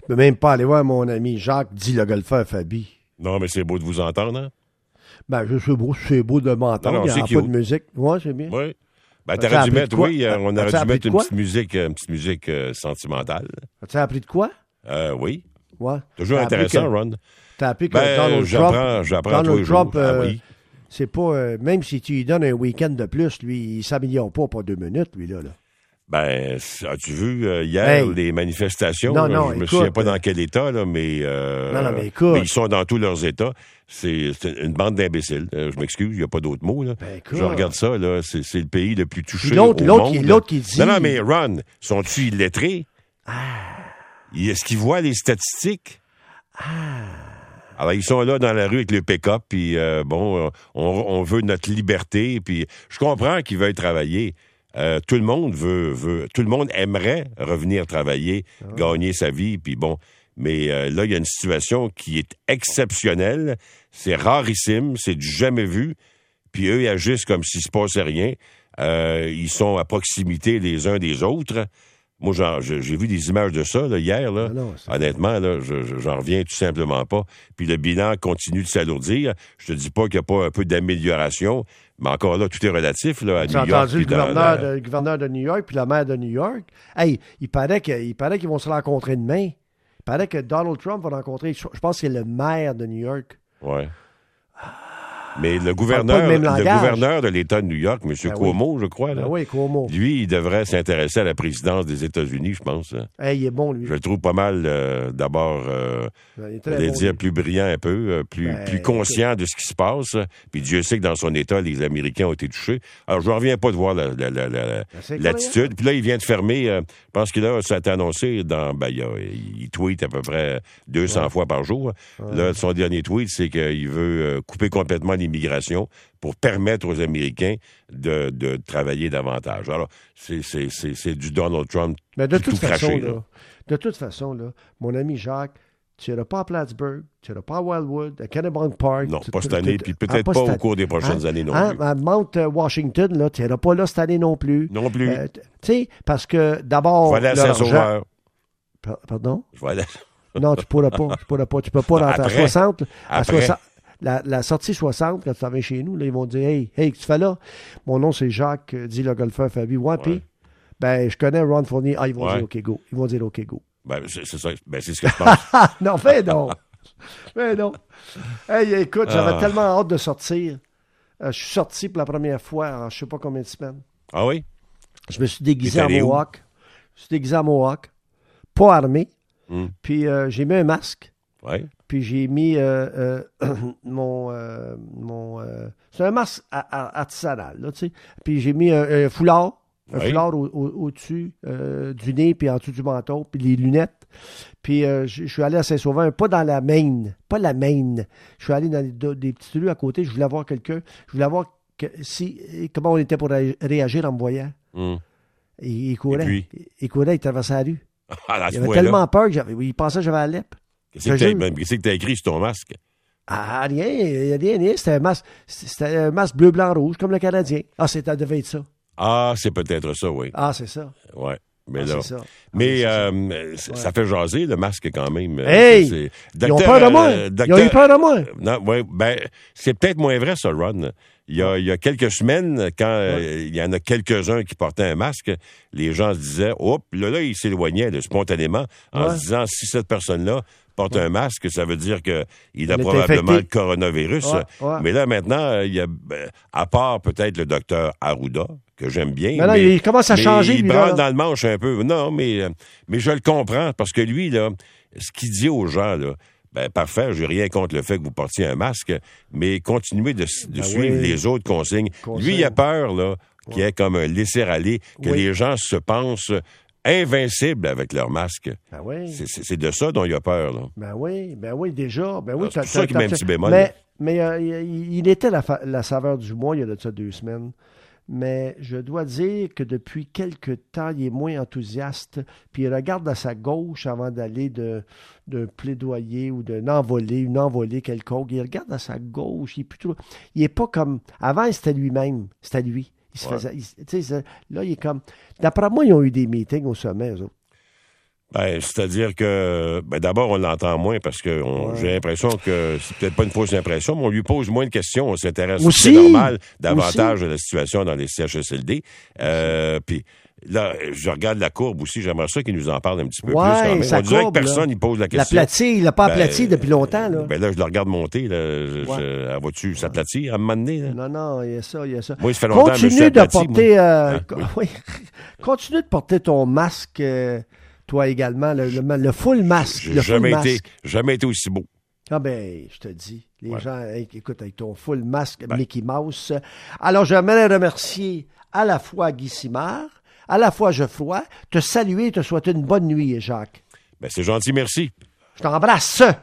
Je peux même pas aller voir mon ami Jacques, dit le golfeur Fabi. Non, mais c'est beau de vous entendre, hein? Ben, je sais beau, c'est beau de m'entendre. Il n'y a pas de musique. Ouais, c'est bien. Oui. Ben, t'aurais dû mettre, oui, euh, on aurait dû mettre de une petite musique, euh, une petite musique euh, sentimentale. As-tu appris de quoi? Euh, oui. Ouais. Toujours intéressant, Ron. T'as appris que Ben, Donald Trump, j'apprends Donald tous les Trump, jours. Ah euh, oui. c'est pas, euh, même si tu lui donnes un week-end de plus, lui, il s'améliore pas pour deux minutes, lui, là. Ben, as-tu vu euh, hier Hey. les manifestations? Non, là? non, je me écoute, souviens pas dans quel état, là, mais, euh, Non, non, mais écoute. ils sont dans tous leurs états. C'est une bande d'imbéciles. Euh, je m'excuse, il n'y a pas d'autre mot. Là. Ben, je regarde ça, là, c'est le pays le plus touché au l'autre monde. qui- l'autre qui dit- Non, non, mais Ron, sont-ils illettrés? Ah. Est-ce qu'ils voient les statistiques? Alors, ils sont là dans la rue avec le pick-up, puis euh, bon, on, on veut notre liberté, puis je comprends qu'ils veuillent travailler. Euh, tout le monde veut, veut, tout le monde aimerait revenir travailler, gagner sa vie, puis bon. Mais euh, là, il y a une situation qui est exceptionnelle, c'est rarissime, c'est du jamais vu, puis eux, ils agissent comme s'il se passait rien. Euh, ils sont à proximité les uns des autres. Moi, j'ai vu des images de ça là, hier. Là. Ah non, Honnêtement, là, je- je- j'en reviens tout simplement pas. Puis le bilan continue de s'alourdir. Je te dis pas qu'il n'y a pas un peu d'amélioration, mais encore là, tout est relatif là, à J'ai New York. entendu le dans gouverneur, de, le gouverneur de New York puis la maire de New York. Hey, il paraît qu'ils vont se rencontrer demain. Il paraît que Donald Trump va rencontrer, je je pense que c'est le maire de New York. Ouais. Mais le gouverneur, le gouverneur de l'État de New York, M. Ben oui. Cuomo, je crois, là, Ben oui, Cuomo. lui, il devrait s'intéresser à la présidence des États-Unis, je pense. hein. Hey, il est bon, lui. Je le trouve pas mal, euh, d'abord, euh, bon, dire lui. plus brillant un peu, euh, plus, Ben, plus conscient de ce qui se passe. Puis Dieu sait que dans son État, les Américains ont été touchés. Alors, je ne reviens pas de voir la- la- la- l'attitude. Puis là, il vient de fermer, euh, je pense que là, ça a été annoncé dans, ben, il, il tweet à peu près 200 fois par jour. Là, son dernier tweet, c'est qu'il veut euh, couper complètement l'immigration pour permettre aux Américains de, de travailler davantage. Alors, c'est, du Donald Trump Mais de tout toute façon, craché, là, là. de toute façon, là, mon ami Jacques, tu n'iras pas à Plattsburgh, tu n'iras pas à Wildwood, à Kennebunk Park. Non, pas cette année, puis ah, peut-être pas cette au cours des prochaines Hein? années non Hein? plus. À Mount euh, Washington, là, tu n'iras pas là cette année non plus. Non plus. Euh, tu sais, parce que d'abord. je vais aller à Saint-Sauveur. Pa- Pardon? Je vais aller... Non, tu pourras pas. Tu pourras pas. Tu peux pas rentrer à Après. 60. À Après. 60 la, la sortie 60, quand tu t'en chez nous, là, ils vont dire Hey, hey, que tu fais là? Mon nom, c'est Jacques, euh, dit le golfeur Fabi. Ouais, puis, ben, je connais Ron Fournier. Ah, ils vont Ouais. dire OK, go. Ils vont dire OK, go. Ben, c'est, ça. Ben, c'est ce que je pense. Ah, non, fais non. Mais non. Hey, écoute, j'avais Ah. tellement hâte de sortir. Euh, je suis sorti pour la première fois en je sais pas combien de semaines. ah oui? Je me suis déguisé en? Mohawk. Je suis déguisé en Mohawk. Pas armé. Hmm. Puis euh, j'ai mis un masque. Puis j'ai mis euh, euh, mon. euh, mon c'est un masque artisanal, là, tu sais. Puis j'ai mis un, un foulard. Un Oui. foulard au- au- au-dessus euh, du nez, puis en dessous du menton, puis les lunettes. Puis euh, je suis allé à Saint-Sauveur, pas dans la Maine, pas la Maine. Je suis allé dans des, de- des petites rues à côté, je voulais voir quelqu'un, je voulais voir que, si, comment on était pour ré- réagir en me voyant. Et il courait. Et puis? Il courait, il traversait la rue. Ah, là, Il avait tellement peur que j'avais, il pensait que j'avais la lèpre. Qu'est-ce que t'as, que t'as écrit sur ton masque? Ah, rien, rien, rien. C'était un masque, c'était un masque bleu, blanc, rouge, comme le Canadien. Ah, c'était, devait être ça. Ah, c'est peut-être ça, oui. Ah, c'est ça. Ouais. Mais Ah, là. ça. Ah, Mais c'est ça. euh, ça fait jaser le masque quand même. Euh, Hey! c'est- Ils ont peur de moi. euh, Ils ont eu peur de moi. Non, ouais, ben, c'est peut-être moins vrai, ça, Ron. Il y a, il y a quelques semaines, quand euh, il y en a quelques-uns qui portaient un masque, les gens se disaient, hop, là, là, ils s'éloignaient spontanément en se disant, si cette personne-là porte un masque, ça veut dire qu'il a Il probablement infecté. le coronavirus. Ouais, ouais. Mais là, maintenant, euh, il y a, ben, à part peut-être le docteur Arruda, que j'aime bien. Mais non, il commence à changer, Il lui, là, branle là. dans le manche un peu. Non, mais, euh, mais je le comprends parce que lui, là, ce qu'il dit aux gens, là, ben, parfait, j'ai rien contre le fait que vous portiez un masque, mais continuez de, de Ben suivre oui. les autres consignes. Lui, il a peur, là, qu'il y ait comme un laisser-aller, que Oui. les gens se pensent invincibles avec leur masque. Ben oui. C'est- de ça dont il a peur, là. Ben oui, ben oui, déjà. Ben oui, Ah, c'est ça qu'il met un petit bémol. Mais, mais euh, il, était la, la saveur du mois il y a de ça deux semaines. Mais je dois dire que depuis quelque temps, il est moins enthousiaste. Puis il regarde à sa gauche avant d'aller de- d'un plaidoyer ou d'un envolé, une envolée quelconque. Il regarde à sa gauche. Il est plutôt. Il est pas comme. Avant, c'était lui-même. C'était lui. Il se Ouais. faisait. il- là, il est comme. D'après moi, ils ont eu des meetings au sommet, eux autres. Ben, c'est-à-dire que, ben, d'abord, on l'entend moins parce que Ouais. j'ai l'impression que c'est peut-être pas une fausse impression, mais on lui pose moins de questions. On s'intéresse, Aussi. c'est normal, davantage à la situation dans les CHSLD. Euh, puis là, je regarde la courbe aussi. J'aimerais ça qu'il nous en parle un petit peu Ouais, plus. Quand même. sa On dirait courbe, que personne n'y pose la question. platine, il l'a pas Ben, aplati depuis longtemps, là. Ben là, je le regarde monter. Là. Je- Ouais. je- s'aplatir à un moment donné? là? Non, non, il y a ça, il y a ça. Moi, ça fait longtemps que je suis Continue de porter, euh, Ah, oui. oui. continue de porter ton masque, euh, toi également, le, le- le full masque. J'ai Le full jamais masque. été, jamais été aussi beau. Ah ben, je te dis, les Ouais. gens, écoute, avec ton full masque Ben. Mickey Mouse. Alors, j'aimerais remercier à la fois Guy Simard, à la fois Geoffroy, te saluer et te souhaiter une bonne nuit, Jacques. Ben, c'est gentil, merci. Je t'embrasse.